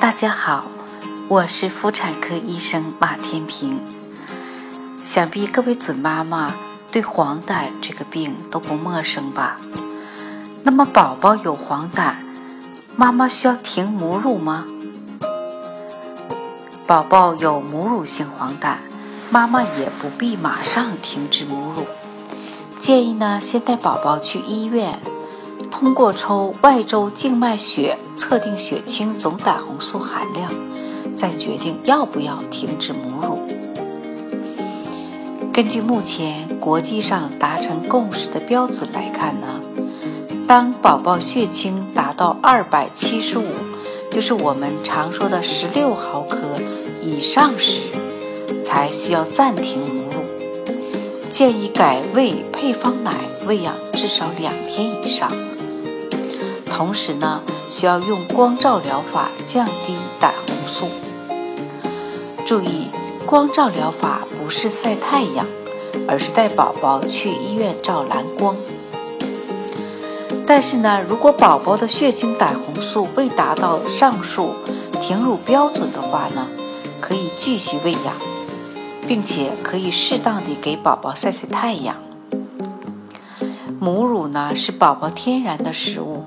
大家好，我是妇产科医生马天平。想必各位准妈妈对黄疸这个病都不陌生吧？那么宝宝有黄疸，妈妈需要停母乳吗？宝宝有母乳性黄疸，妈妈也不必马上停止母乳，建议呢先带宝宝去医院。通过抽外周静脉血测定血清总胆红素含量，再决定要不要停止母乳。根据目前国际上达成共识的标准来看呢，当宝宝血清达到二百七十五，就是我们常说的十六毫克以上时，才需要暂停母乳，建议改喂配方奶喂养至少两天以上。同时呢，需要用光照疗法降低胆红素。注意，光照疗法不是晒太阳，而是带宝宝去医院照蓝光。但是呢，如果宝宝的血清胆红素未达到上述停乳标准的话呢，可以继续喂养，并且可以适当的给宝宝晒晒太阳。母乳呢，是宝宝天然的食物。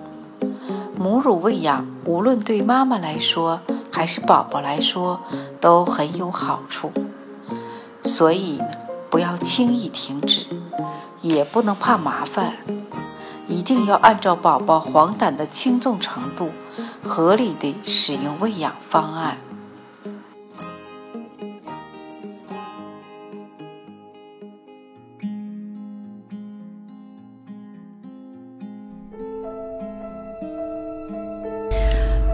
母乳喂养，无论对妈妈来说还是宝宝来说，都很有好处。所以不要轻易停止，也不能怕麻烦，一定要按照宝宝黄疸的轻重程度，合理的使用喂养方案。